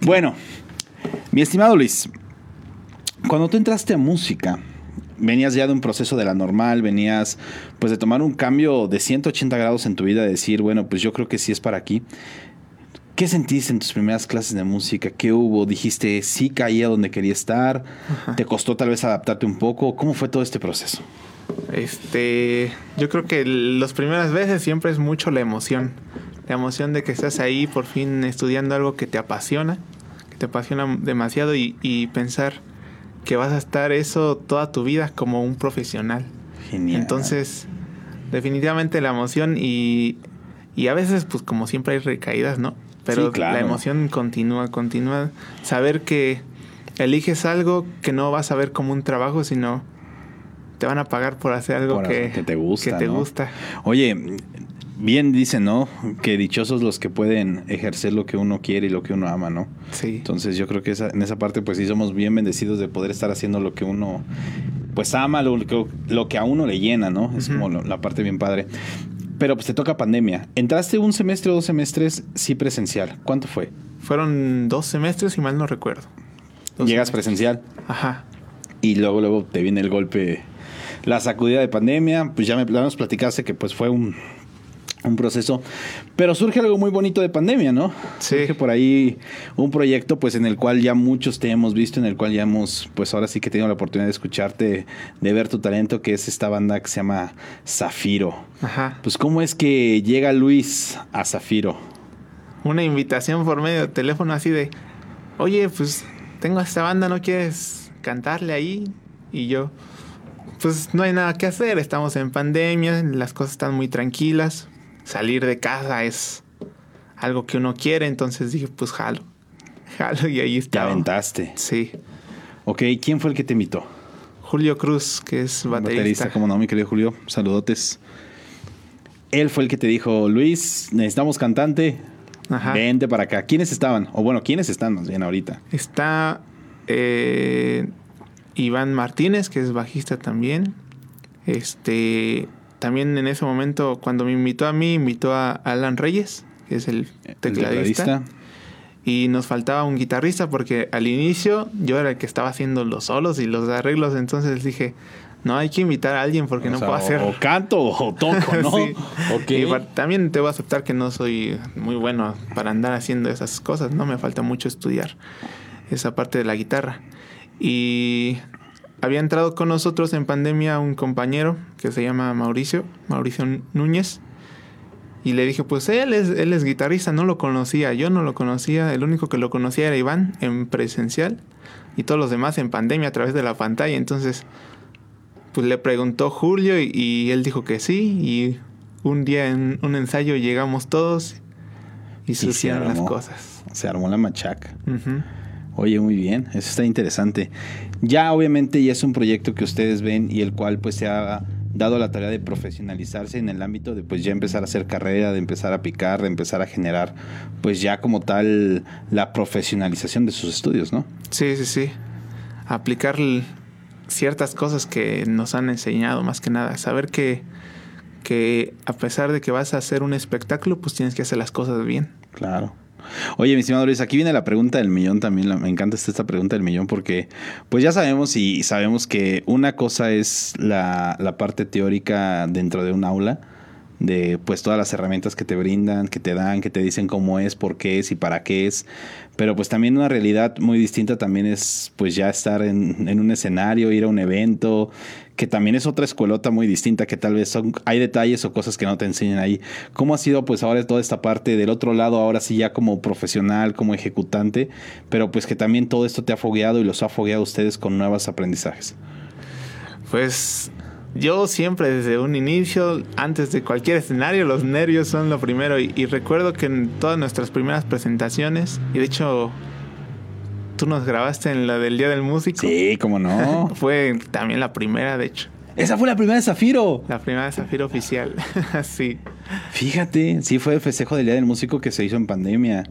Bueno, mi estimado Luis, cuando tú entraste a música, venías ya de un proceso de la normal, venías pues de tomar un cambio de 180 grados en tu vida, de decir, bueno, pues yo creo que sí es para aquí. ¿Qué sentiste en tus primeras clases de música? ¿Qué hubo? ¿Dijiste sí caía donde quería estar? ¿Te costó tal vez adaptarte un poco? ¿Cómo fue todo este proceso? Este, yo creo que las primeras veces siempre es mucho la emoción. La emoción de que estás ahí por fin estudiando algo que te apasiona, que te apasiona demasiado y, y pensar que vas a estar eso toda tu vida como un profesional. Genial. Entonces, definitivamente la emoción y, y a veces, pues como siempre hay recaídas, ¿no? Pero Sí, claro. la emoción continúa, continúa. Saber que eliges algo que no vas a ver como un trabajo, sino te van a pagar por hacer algo Por que, te gusta, que te ¿no? gusta. Oye, bien dicen, ¿no? Que dichosos los que pueden ejercer lo que uno quiere y lo que uno ama, ¿no? Sí. Entonces yo creo que esa- en esa parte pues sí somos bien bendecidos de poder estar haciendo lo que uno pues ama, lo que, lo que a uno le llena, ¿no? Es como lo- la parte bien padre. Pero pues te toca pandemia. ¿Entraste un semestre o dos semestres sí presencial? ¿Cuánto fue? Fueron dos semestres, si mal no recuerdo. Dos Llegas semestres. presencial Ajá. y luego luego te viene el golpe, la sacudida de pandemia, pues ya me ya nos platicaste que pues fue un, un proceso, pero surge algo muy bonito de pandemia, ¿no? Sí. Surge por ahí un proyecto pues en el cual ya muchos te hemos visto, en el cual ya hemos pues ahora sí que he tenido la oportunidad de escucharte, de ver tu talento, que es esta banda que se llama Zafiro. Ajá. Pues cómo es que llega Luis a Zafiro. Una invitación por medio de teléfono así de, oye, pues tengo esta banda, ¿no quieres cantarle ahí? Y yo, pues no hay nada que hacer, estamos en pandemia, las cosas están muy tranquilas, salir de casa es algo que uno quiere, entonces dije, pues jalo, <laughs> jalo y ahí Te estaba. aventaste. Sí. Ok, ¿quién fue el que te invitó? Julio Cruz, que es baterista. baterista, como no, mi querido Julio. Saludotes. Él fue el que te dijo, Luis, necesitamos cantante. Ajá. Vente para acá. ¿Quiénes estaban? O bueno, ¿quiénes están más bien ahorita? Está eh, Iván Martínez, que es bajista también. Este, también en ese momento, cuando me invitó a mí, invitó a Alan Reyes, que es el El tecladista. Y nos faltaba un guitarrista porque al inicio yo era el que estaba haciendo los solos y los arreglos. Entonces dije, no, hay que invitar a alguien porque O no sea, puedo hacer. O canto o toco, <laughs> ¿no? Sí. Y también te voy a aceptar que no soy muy bueno para andar haciendo esas cosas, ¿no? Me falta mucho estudiar esa parte de la guitarra. Y había entrado con nosotros en pandemia un compañero que se llama Mauricio, Mauricio Núñez. Y le dije, pues él es, él es guitarrista, no lo conocía, yo no lo conocía, el único que lo conocía era Iván en presencial y todos los demás en pandemia a través de la pantalla. Entonces, pues le preguntó Julio y, y él dijo que sí. Y un día en un ensayo llegamos todos y se surgieron las armó. cosas. Se armó la machaca. Oye, muy bien, eso está interesante. Ya obviamente ya es un proyecto que ustedes ven y el cual pues se ha dado la tarea de profesionalizarse en el ámbito de pues ya empezar a hacer carrera, de empezar a picar, de empezar a generar pues ya como tal la profesionalización de sus estudios, ¿no? Sí, sí, sí. Aplicar ciertas cosas que nos han enseñado más que nada. Saber que, que a pesar de que vas a hacer un espectáculo, pues tienes que hacer las cosas bien. Claro. Oye, mi estimado Luis, aquí viene la pregunta del millón también. me encanta esta, pregunta del millón porque, pues ya sabemos y sabemos que una cosa es la, parte teórica dentro de un aula, de pues todas las herramientas que te brindan, que te dan, que te dicen cómo es, por qué es y para qué es. Pero pues también una realidad muy distinta también es pues ya estar en un escenario, ir a un evento, que también es otra escuelota muy distinta, que tal vez son, hay detalles o cosas que no te enseñan ahí. ¿Cómo ha sido pues ahora toda esta parte del otro lado, ahora sí ya como profesional, como ejecutante, pero pues que también todo esto te ha fogueado y los ha fogueado a ustedes con nuevos aprendizajes? Pues yo siempre desde un inicio, antes de cualquier escenario, los nervios son lo primero. Y, y recuerdo que en todas nuestras primeras presentaciones, y de hecho tú nos grabaste en la del Día del Músico, Sí, cómo no. <laughs> fue también la primera, de hecho. Esa fue la primera de Zafiro. La primera de Zafiro oficial. <laughs> sí. Fíjate, sí fue el festejo del Día del Músico que se hizo en pandemia,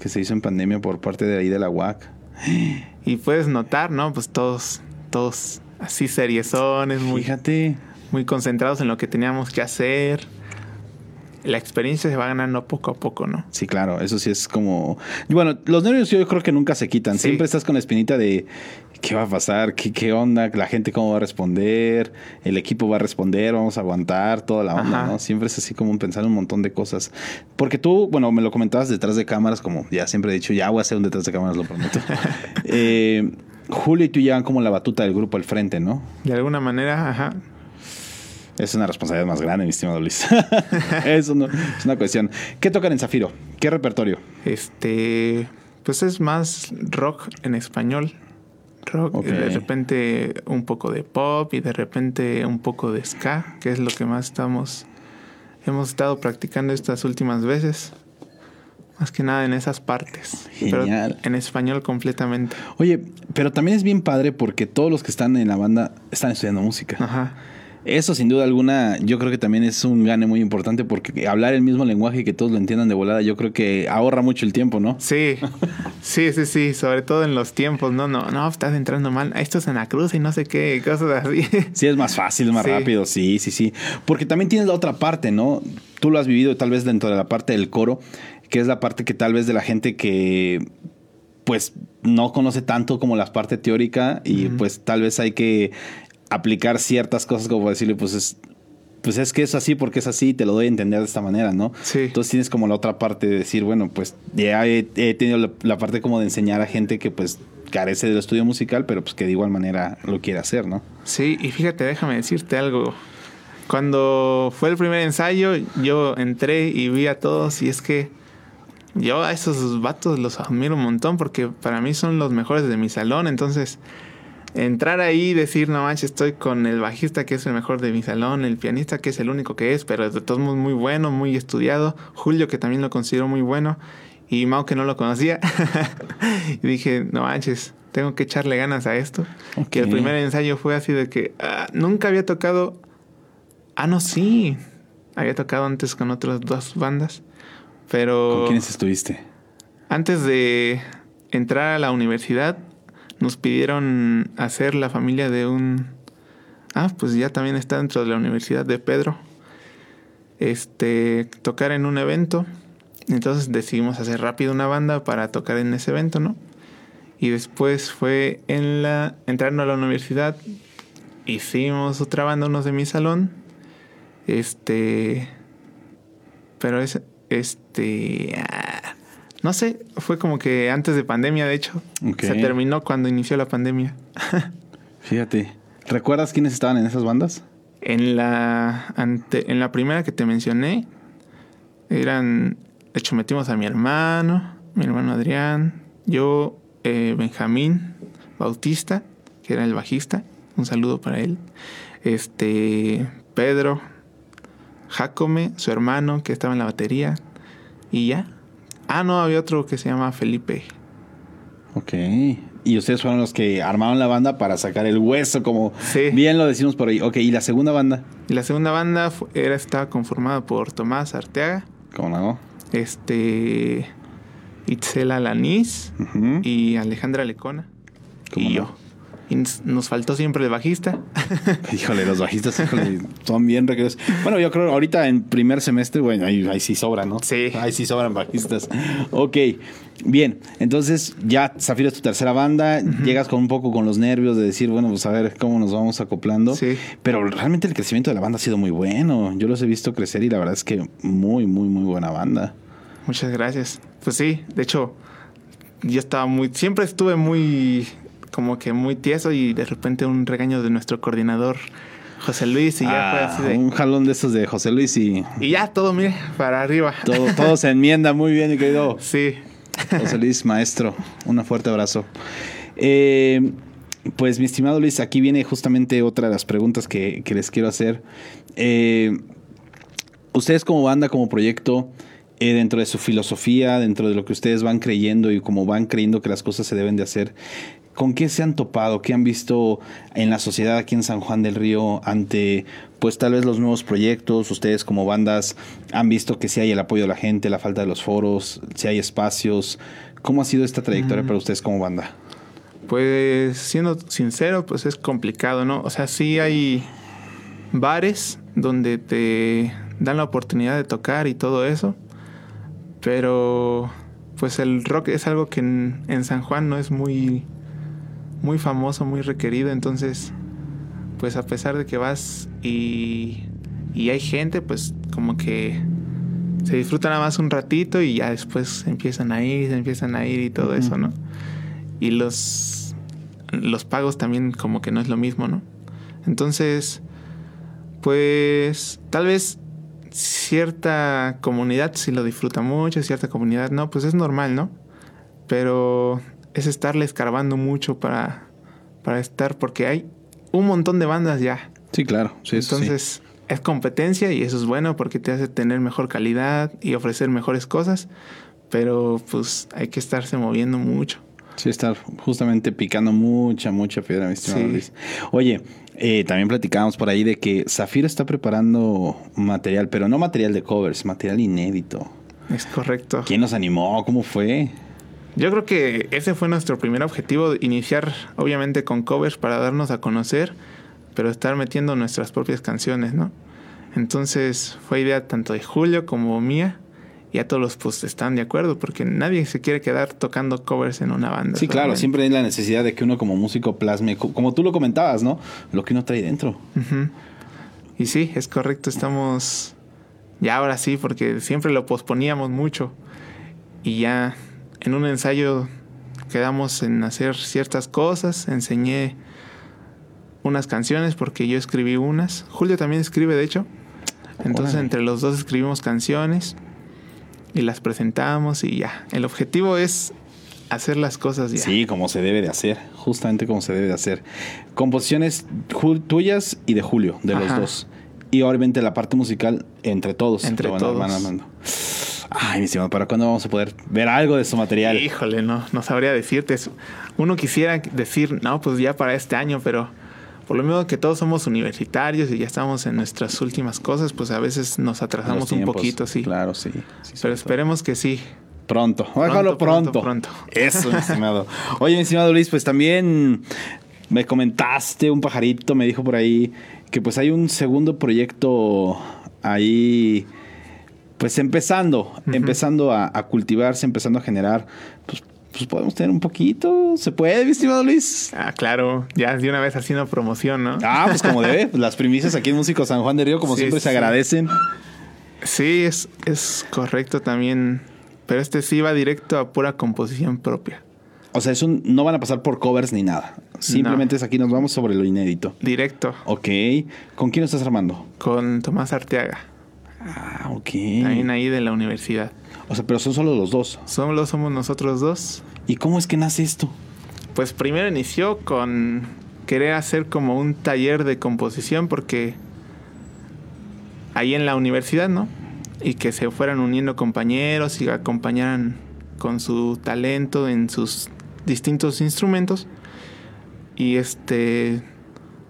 que se hizo en pandemia por parte de ahí de la UAC. Y puedes notar, ¿no? Pues todos, todos así seriezones, muy, Fíjate. muy concentrados en lo que teníamos que hacer. La experiencia se va ganando poco a poco, ¿no? Sí, claro, eso sí es como... Bueno, los nervios yo creo que nunca se quitan. Sí. Siempre estás con la espinita de qué va a pasar, qué, qué onda, la gente cómo va a responder, el equipo va a responder, vamos a aguantar, toda la onda, Ajá. ¿no? Siempre es así como pensar un montón de cosas. Porque tú, bueno, me lo comentabas detrás de cámaras, como ya siempre he dicho, ya voy a hacer un detrás de cámaras, lo prometo. <laughs> Eh, Julio y tú llevan como la batuta del grupo al frente, ¿no? De alguna manera, ajá. Es una responsabilidad más grande, mi estimado Luis. <laughs> Eso no, es una cuestión. ¿Qué tocan en Zafiro? ¿Qué repertorio? Este, pues es más rock en español. rock, Ok. y de repente un poco de pop y de repente un poco de ska, que es lo que más estamos hemos estado practicando estas últimas veces. Más que nada en esas partes. Genial. Pero en español completamente. Oye, pero también es bien padre porque todos los que están en la banda están estudiando música. Ajá. Eso sin duda alguna, yo creo que también es un gane muy importante porque hablar el mismo lenguaje y que todos lo entiendan de volada, yo creo que ahorra mucho el tiempo, ¿no? Sí, sí, sí, sí, sobre todo en los tiempos, no, no, no, estás entrando mal, esto es en la cruz y no sé qué, cosas así. Sí, es más fácil, más Sí. rápido, sí, sí, sí. Porque también tienes la otra parte, ¿no? Tú lo has vivido tal vez dentro de la parte del coro, que es la parte que tal vez de la gente que pues no conoce tanto como la parte teórica y pues tal vez hay que aplicar ciertas cosas como decirle pues es pues es que es así porque es así, te lo doy a entender de esta manera, ¿no? Sí. Entonces tienes como la otra parte de decir, bueno, pues ya he, he tenido la, la parte como de enseñar a gente que pues carece del estudio musical, pero pues que de igual manera lo quiere hacer, ¿no? Sí, y fíjate, déjame decirte algo. Cuando fue el primer ensayo, yo entré y vi a todos y es que yo a esos vatos los admiro un montón porque para mí son los mejores de mi salón, entonces entrar ahí y decir, no manches, estoy con el bajista que es el mejor de mi salón, el pianista que es el único que es, pero de todos modos muy bueno, muy estudiado, Julio que también lo considero muy bueno y Mau que no lo conocía. <laughs> y dije, no manches, tengo que echarle ganas a esto. Que el primer ensayo fue así de que ah, nunca había tocado... Ah, no, sí. Había tocado antes con otras dos bandas. Pero ¿Con quiénes estuviste? antes de entrar a la universidad, nos pidieron hacer la familia de un... Ah, pues ya también está dentro de la universidad de Pedro. Este, tocar en un evento. Entonces decidimos hacer rápido una banda para tocar en ese evento, ¿no? Y después fue en la... Entrando a la universidad, hicimos otra banda, unos de mi salón. Este... Pero es... Este... ah, no sé, fue como que antes de pandemia, de hecho. Se terminó cuando inició la pandemia. <laughs> Fíjate. ¿Recuerdas quiénes estaban en esas bandas? En la, ante- en la primera que te mencioné, eran. De hecho, metimos a mi hermano, mi hermano Adrián, yo, eh, Benjamín Bautista, que era el bajista. Un saludo para él. Este. Pedro, Jacome, su hermano, que estaba en la batería. Y ya. Ah, no, había otro que se llama Felipe. Ok. Y ustedes fueron los que armaron la banda para sacar el hueso, como Sí. bien lo decimos por ahí. Ok, ¿y la segunda banda? Y la segunda banda era, estaba conformada por Tomás Arteaga, ¿Cómo no? este Itzela Lanís Ujú. y Alejandra Lecona. ¿Cómo y no? yo. Y nos- faltó siempre el bajista. <laughs> Híjole, los bajistas, híjole, son bien requeridos. Bueno, yo creo ahorita en primer semestre, bueno, ahí, ahí sí sobran, ¿no? Sí. Ahí sí sobran bajistas. Ok, bien. Entonces, ya Zafiro es tu tercera banda. Llegas con un poco con los nervios de decir, bueno, pues a ver cómo nos vamos acoplando. Sí. Pero realmente el crecimiento de la banda ha sido muy bueno. Yo los he visto crecer y la verdad es que muy, muy, muy buena banda. Muchas gracias. Pues sí, de hecho, yo estaba muy. Siempre estuve muy. Como que muy tieso y de repente un regaño de nuestro coordinador, José Luis, y ya fue Ah, así de. Un jalón de estos de José Luis y Y ya todo, mire, para arriba. todo, todo se enmienda muy bien, mi querido. <laughs> Sí. José Luis, maestro, un fuerte abrazo. Eh, pues mi estimado Luis, aquí viene justamente otra de las preguntas que, que les quiero hacer. Eh, ustedes como banda, como proyecto, eh, dentro de su filosofía, dentro de lo que ustedes van creyendo y como van creyendo que las cosas se deben de hacer, ¿con qué se han topado? ¿Qué han visto en la sociedad aquí en San Juan del Río ante, pues tal vez los nuevos proyectos? Ustedes como bandas han visto que si hay el apoyo de la gente, la falta de los foros, si hay espacios. ¿Cómo ha sido esta trayectoria para ustedes como banda? Pues siendo sincero, pues es complicado, ¿no? O sea, sí hay bares donde te dan la oportunidad de tocar y todo eso, pero pues el rock es algo que en, en San Juan no es muy muy famoso, muy requerido, entonces pues a pesar de que vas y, y hay gente, pues como que se disfruta nada más un ratito y ya después empiezan a ir, empiezan a ir y todo eso, ¿no? y los, los pagos también como que no es lo mismo, ¿no? Entonces, pues tal vez cierta comunidad sí lo disfruta mucho, cierta comunidad no, pues es normal, ¿no? Pero es estarle escarbando mucho para, para estar, porque hay un montón de bandas ya. Sí, claro. Sí. Entonces, es competencia y eso es bueno porque te hace tener mejor calidad y ofrecer mejores cosas, pero pues hay que estarse moviendo mucho. Sí, estar justamente picando mucha, mucha piedra, mi estimado Sí. Luis. Oye, eh, también platicábamos por ahí de que Zafiro está preparando material, pero no material de covers, material inédito. Es correcto. ¿Quién nos animó? ¿Cómo fue? Yo creo que ese fue nuestro primer objetivo, iniciar obviamente con covers para darnos a conocer, pero estar metiendo nuestras propias canciones, ¿no? Entonces fue idea tanto de Julio como mía y a todos los pues están de acuerdo porque nadie se quiere quedar tocando covers en una banda. Sí, claro, siempre hay la necesidad de que uno como músico plasme, co- como tú lo comentabas, ¿no? Lo que uno trae dentro. Y sí, es correcto, estamos ya ahora sí, porque siempre lo posponíamos mucho. Y ya en un ensayo quedamos en hacer ciertas cosas, enseñé unas canciones porque yo escribí unas. Julio también escribe, de hecho. Entonces Órale. entre los dos escribimos canciones y las presentamos y ya. El objetivo es hacer las cosas ya. Sí, como se debe de hacer, justamente como se debe de hacer. Composiciones tuyas y de Julio, de los dos. Y obviamente la parte musical entre todos. Entre todos. van armando. Ay, mi estimado, ¿para cuándo vamos a poder ver algo de su material? Híjole, no, no sabría decirte. Uno quisiera decir, no, pues ya para este año, pero por lo mismo que todos somos universitarios y ya estamos en nuestras últimas cosas, pues a veces nos atrasamos un poquito, sí. Claro, sí. sí, Pero todo. esperemos que sí. Pronto, déjalo pronto. pronto, pronto. Eso, mi <laughs> estimado. Oye, mi estimado Luis, pues también me comentaste, un pajarito me dijo por ahí que pues hay un segundo proyecto ahí, pues empezando, empezando a, a cultivarse, empezando a generar, pues, pues podemos tener un poquito, ¿se puede, mi estimado Luis? Ah, claro, ya de una vez haciendo promoción, ¿no? Ah, pues como debe, <laughs> las primicias aquí en Músico San Juan de Río, como Sí, siempre, se agradecen. Sí, es, es correcto también. Pero este sí va directo a pura composición propia. O sea, eso no van a pasar por covers ni nada. Simplemente es aquí nos vamos sobre lo inédito. Directo Ok. ¿Con quién lo estás armando? con Tomás Arteaga, Ah, ok. también ahí de la universidad. O sea, pero son solo los dos. Solo somos nosotros dos. ¿Y cómo es que nace esto? Pues primero inició con querer hacer como un taller de composición porque ahí en la universidad, ¿no? Y que se fueran uniendo compañeros y acompañaran con su talento en sus distintos instrumentos. Y este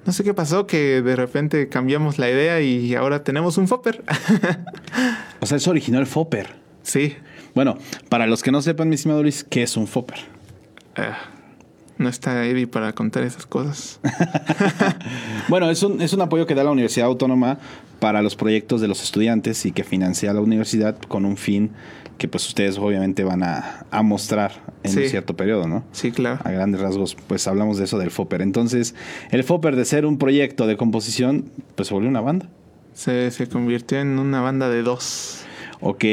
no sé qué pasó que de repente cambiamos la idea y ahora tenemos un Fopper. <laughs> O sea, eso originó el Fopper. sí. Bueno, para los que no sepan, mi estimado Luis, ¿qué es un Fopper? Ah, no está Eddie para contar esas cosas. <laughs> Bueno, es un, es un apoyo que da la Universidad Autónoma para los proyectos de los estudiantes y que financia la universidad con un fin que pues ustedes obviamente van a, a mostrar en un cierto periodo, ¿no? Sí, claro. A grandes rasgos, pues hablamos de eso del Fopper. Entonces, el Fopper de ser un proyecto de composición, pues se volvió una banda. Se, se convirtió en una banda de dos. Ok.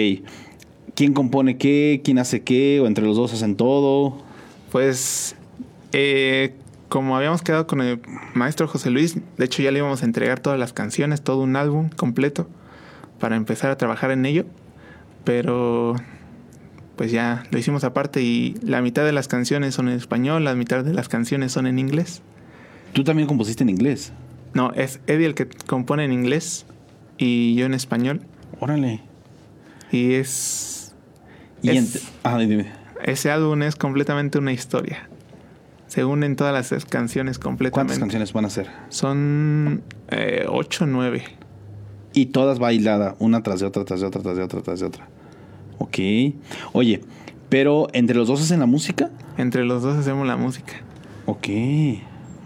¿Quién compone qué? ¿Quién hace qué? ¿O entre los dos hacen todo? Pues, eh, como habíamos quedado con el maestro José Luis, de hecho ya le íbamos a entregar todas las canciones, todo un álbum completo, para empezar a trabajar en ello. Pero, pues ya lo hicimos aparte y la mitad de las canciones son en español, la mitad de las canciones son en inglés. Tú también compusiste en inglés. No, es Eddie el que compone en inglés y yo en español. Órale. Y es... Y Es- ah, dime. Ese álbum es completamente una historia. Se unen todas las canciones completamente. ¿Cuántas canciones van a ser? Son eh, ocho o nueve. Y todas bailadas, una tras de otra, tras de otra, tras de otra, tras de otra. Ok. Oye, pero entre los dos hacen la música. Entre los dos hacemos la música. Ok.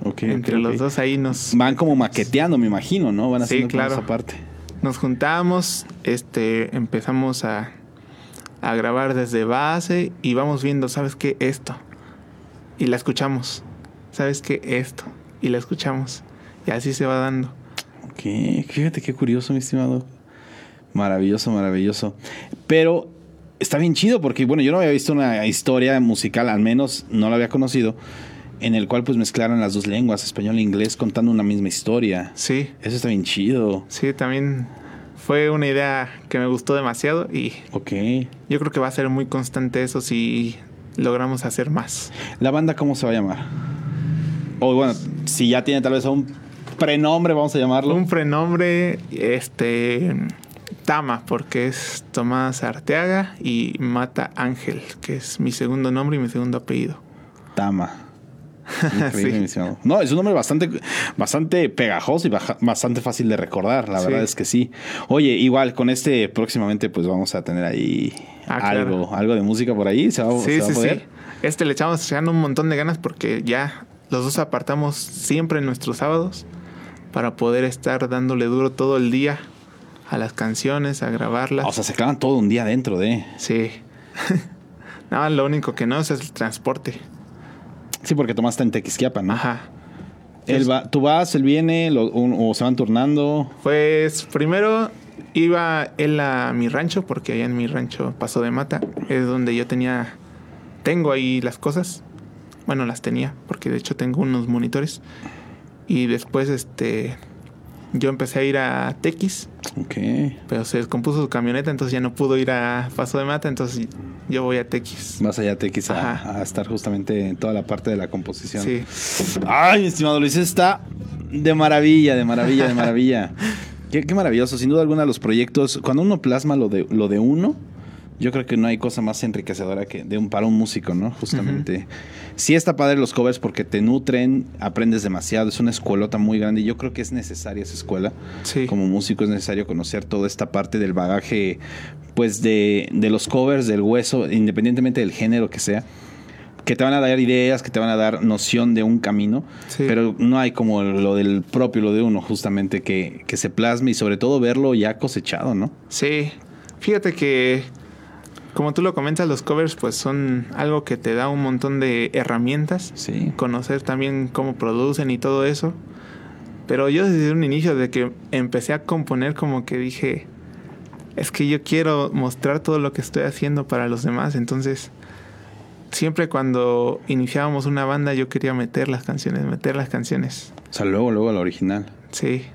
Ok. Entre los dos ahí nos, Van como maqueteando, me imagino, ¿no? Van Sí, haciendo como claro. esa parte. nos juntamos, este, empezamos a, a grabar desde base y vamos viendo, ¿sabes qué? Esto. Y la escuchamos. ¿Sabes qué? Esto. Y la escuchamos. Y así se va dando. Ok. Fíjate qué curioso, mi estimado. Maravilloso, maravilloso. Pero está bien chido porque, bueno, yo no había visto una historia musical, al menos no la había conocido, en el cual pues mezclaran las dos lenguas, español e inglés, contando una misma historia. Sí, Eso está bien chido. sí, también fue una idea que me gustó demasiado y Ok. yo creo que va a ser muy constante eso si logramos hacer más. ¿La banda cómo se va a llamar? O bueno, si ya tiene tal vez un prenombre, vamos a llamarlo. Un prenombre, este, Tama, porque es Tomás Arteaga y Mata Ángel, que es mi segundo nombre y mi segundo apellido. Tama. Increíble, <laughs> Sí. No, es un nombre bastante, bastante pegajoso y baja- bastante fácil de recordar. La Sí. verdad es que sí. Oye, igual con este próximamente, pues vamos a tener ahí Ah, algo, claro. algo de música por ahí. ¿Se va, se Sí, va a sí, poder? sí. Este le echamos echando un montón de ganas porque ya los dos apartamos siempre nuestros sábados para poder estar dándole duro todo el día a las canciones, a grabarlas. O sea, se clavan todo un día dentro de. sí. <laughs> Nada, lo único que no es el transporte. Sí, porque tomaste en Tequisquiapan, ¿no? Ajá. Él va, tú vas, él viene, lo- un- o se van turnando. Pues primero iba él a mi rancho, porque allá en mi rancho Paso de Mata es donde yo tenía, tengo ahí las cosas. Bueno, las tenía, porque de hecho tengo unos monitores. Y después, este, yo empecé a ir a Tequis, Ok. pero se descompuso su camioneta, entonces ya no pudo ir a Paso de Mata, entonces yo voy a Tequis. Vas allá a Tequis a, a estar justamente en toda la parte de la composición. Sí, Ay, mi estimado Luis, está de maravilla, de maravilla, de maravilla. <laughs> qué, qué maravilloso. Sin duda alguna, los proyectos, cuando uno plasma lo de, lo de uno, yo creo que no hay cosa más enriquecedora que de un, para un músico, ¿no? Justamente. Sí está padre los covers porque te nutren, aprendes demasiado, es una escuelota muy grande y yo creo que es necesaria esa escuela. sí. Como músico es necesario conocer toda esta parte del bagaje, pues de, de los covers, del hueso, independientemente del género que sea, que te van a dar ideas, que te van a dar noción de un camino, Sí. pero no hay como lo del propio, lo de uno, justamente, que, que se plasme y sobre todo verlo ya cosechado, ¿no? Sí, fíjate que como tú lo comentas, los covers pues son algo que te da un montón de herramientas, Sí. conocer también cómo producen y todo eso. Pero yo desde un inicio de que empecé a componer como que dije, es que yo quiero mostrar todo lo que estoy haciendo para los demás, entonces siempre cuando iniciábamos una banda yo quería meter las canciones, meter las canciones. O sea, luego, luego lo original. Sí,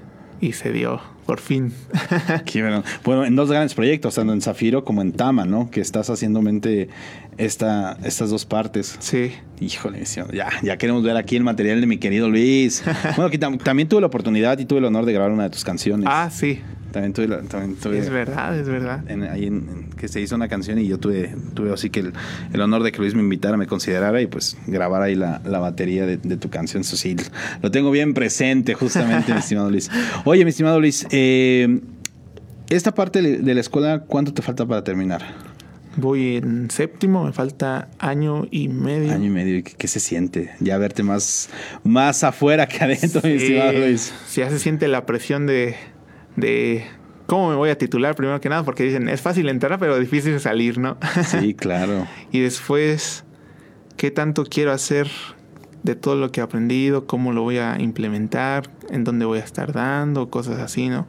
y se dio, por fin. <laughs> Qué bueno. Bueno, en dos grandes proyectos, tanto en Zafiro como en Tama, ¿no? Que estás haciendo mente esta, estas dos partes. Sí. Híjole, ya, ya queremos ver aquí el material de mi querido Luis. <laughs> Bueno, que tam- también tuve la oportunidad y tuve el honor de grabar una de tus canciones. Ah, sí, También tuve, la- también tuve es verdad, es verdad. en- ahí en- en- que se hizo una canción y yo tuve, tuve así que el, el honor de que Luis me invitara, me considerara y pues grabar ahí la, la batería de, de tu canción. Eso sí, lo tengo bien presente justamente, mi estimado Luis. <laughs> Oye, mi estimado Luis, eh, esta parte de la escuela, ¿cuánto te falta para terminar? Voy en séptimo, me falta año y medio. Año y medio, ¿y ¿qué, qué se siente? Ya verte más, más afuera que adentro, mi estimado Luis. ya se siente la presión de, de cómo me voy a titular primero que nada, porque dicen, es fácil entrar, pero difícil salir, ¿no? <laughs> Sí, claro. y después, ¿qué tanto quiero hacer de todo lo que he aprendido? ¿Cómo lo voy a implementar? ¿En dónde voy a estar dando? Cosas así, ¿no?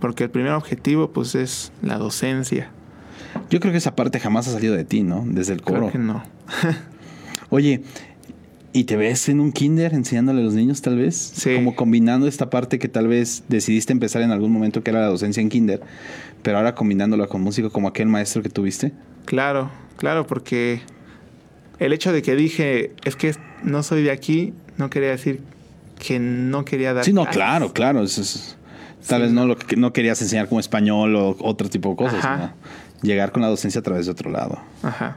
Porque el primer objetivo, pues, es la docencia. Yo creo que esa parte jamás ha salido de ti, ¿no? Desde el coro. Creo que no. Oye, ¿y te ves en un kinder enseñándole a los niños tal vez? Sí. Como combinando esta parte que tal vez decidiste empezar en algún momento que era la docencia en kinder, pero ahora combinándola con música como aquel maestro que tuviste. Claro, claro, porque el hecho de que dije, es que no soy de aquí, no quería decir que no quería dar Sí, no, clases. claro, claro. eso es- tal Sí. vez no lo que no querías enseñar como español o otro tipo de cosas. Llegar con la docencia a través de otro lado. Ajá.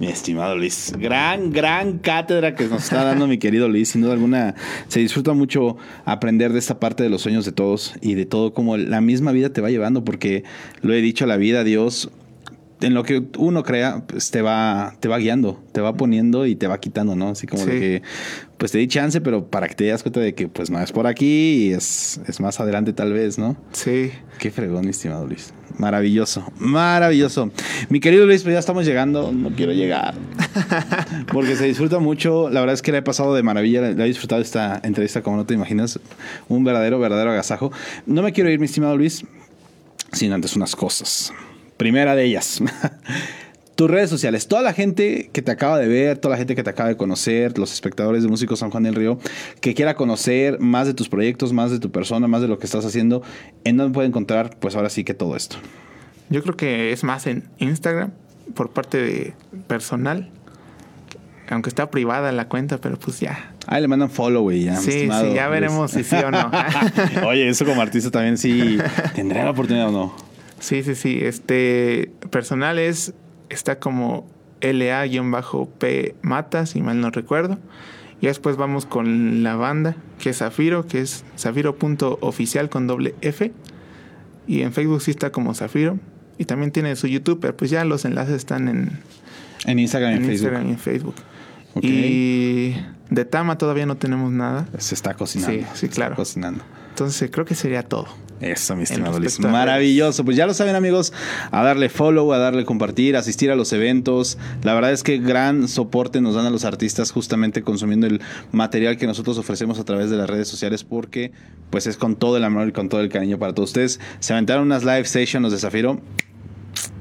Mi estimado Luis, gran, gran cátedra que nos está dando mi querido Luis. Sin duda alguna, se disfruta mucho aprender de esta parte de los sueños de todos y de todo como la misma vida te va llevando, porque lo he dicho, la vida, Dios, en lo que uno crea, pues te va, te va guiando, te va poniendo y te va quitando, ¿no? Así como de Sí. que, pues te di chance, pero para que te das cuenta de que, pues no es por aquí y es, es más adelante tal vez, ¿no? Sí. Qué fregón, mi estimado Luis. Maravilloso, maravilloso. Mi querido Luis, pues ya estamos llegando. No quiero llegar. <laughs> Porque se disfruta mucho. La verdad es que la he pasado de maravilla. La he disfrutado esta entrevista como no te imaginas. Un verdadero, verdadero agasajo. No me quiero ir, mi estimado Luis, sin antes unas cosas. Primera de ellas. <laughs> Tus redes sociales, toda la gente que te acaba de ver, toda la gente que te acaba de conocer, los espectadores de Músicos San Juan del Río, que quiera conocer más de tus proyectos, más de tu persona, más de lo que estás haciendo, ¿en dónde puede encontrar? Pues ahora sí que todo esto. Yo creo que es más en Instagram, por parte de personal. aunque está privada la cuenta, pero pues ya. Ahí le mandan follow, güey. Ya, Sí, estimado sí, ya veremos si sí o no. <laughs> Oye, eso como artista también sí tendrá la oportunidad o no. Sí, sí, sí. Este personal es, está como LA-P Mata, si mal no recuerdo. Y después vamos con la banda, que es Zafiro, que es zafiro.oficial con doble F. Y en Facebook sí está como Zafiro. Y también tiene su YouTube, pero pues ya los enlaces están en, En Instagram y en en Facebook. Instagram y en Facebook. Ok. Y de Tama todavía no tenemos nada. Se está cocinando. Sí, sí, se está claro. cocinando. Entonces creo que sería todo. Eso, mi estimado Luis. Maravilloso. Pues ya lo saben, amigos, a darle follow, a darle compartir, asistir a los eventos. La verdad es que gran soporte nos dan a los artistas justamente consumiendo el material que nosotros ofrecemos a través de las redes sociales porque pues es con todo el amor y con todo el cariño para todos ustedes. Se aventaron unas live sessions de Zafiro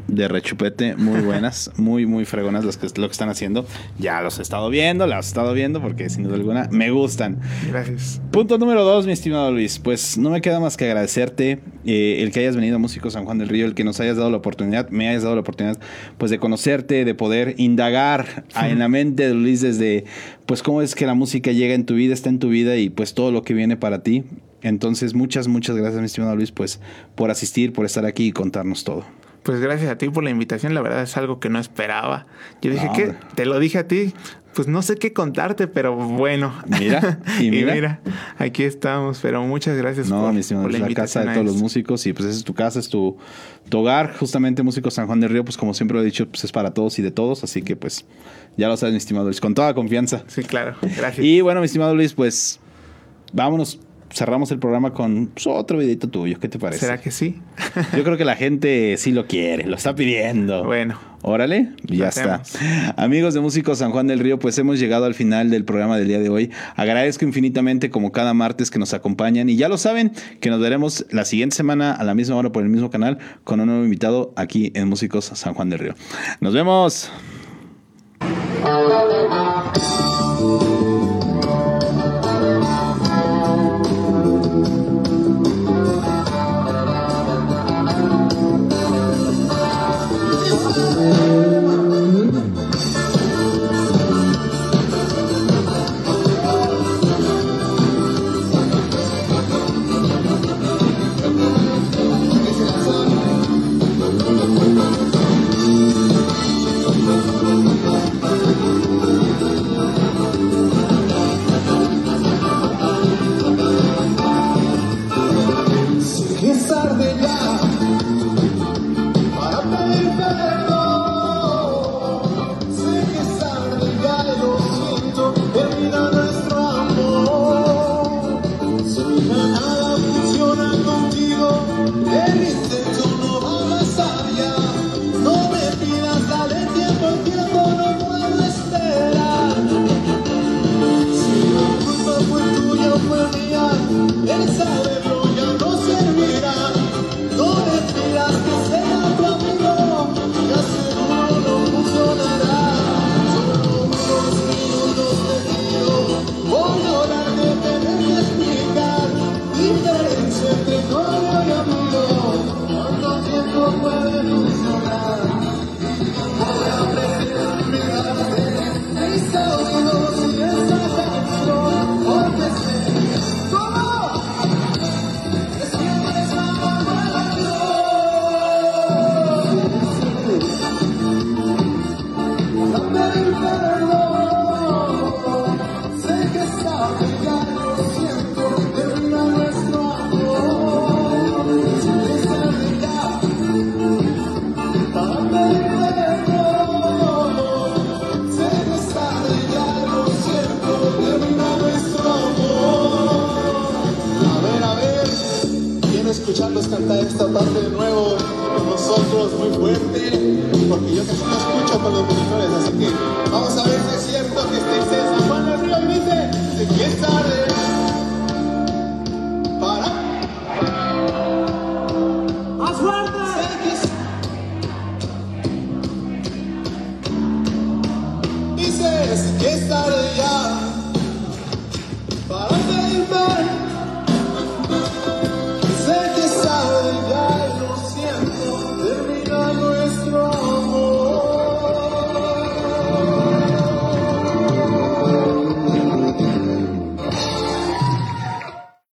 de rechupete muy <laughs> buenas, muy, muy fregonas las que, lo que están haciendo. Ya los he estado viendo, las he estado viendo porque sin duda alguna me gustan. Gracias. Punto número dos, mi estimado Luis. Pues no me queda más que agradecerte eh, el que hayas venido a Músico San Juan del Río, el que nos hayas dado la oportunidad, me hayas dado la oportunidad, pues de conocerte, de poder indagar a- en la mente de Luis desde, pues cómo es que la música llega en tu vida, está en tu vida y pues todo lo que viene para ti. Entonces, muchas, muchas gracias, mi estimado Luis, pues por asistir, por estar aquí y contarnos todo. Pues gracias a ti por la invitación, la verdad es algo que no esperaba. Yo dije No, que te lo dije a ti, pues no sé qué contarte, pero bueno. Mira, <laughs> y mira. aquí estamos, pero muchas gracias No, por, mi estimado, por la es la casa de todos los músicos y pues esa es tu casa, es tu, tu hogar. Justamente Músico San Juan del Río, pues como siempre lo he dicho, pues es para todos y de todos. Así que pues ya lo sabes, mi estimado Luis, con toda confianza. Sí, claro, gracias. Y bueno, mi estimado Luis, pues vámonos, cerramos el programa con pues, otro videito tuyo. ¿Qué te parece? ¿Será que sí? Yo creo que la gente sí lo quiere, lo está pidiendo. Bueno. Órale, ya está. Amigos de Músicos San Juan del Río, pues hemos llegado al final del programa del día de hoy. Agradezco infinitamente como cada martes que nos acompañan y ya lo saben que nos veremos la siguiente semana a la misma hora por el mismo canal con un nuevo invitado aquí en Músicos San Juan del Río. Nos vemos.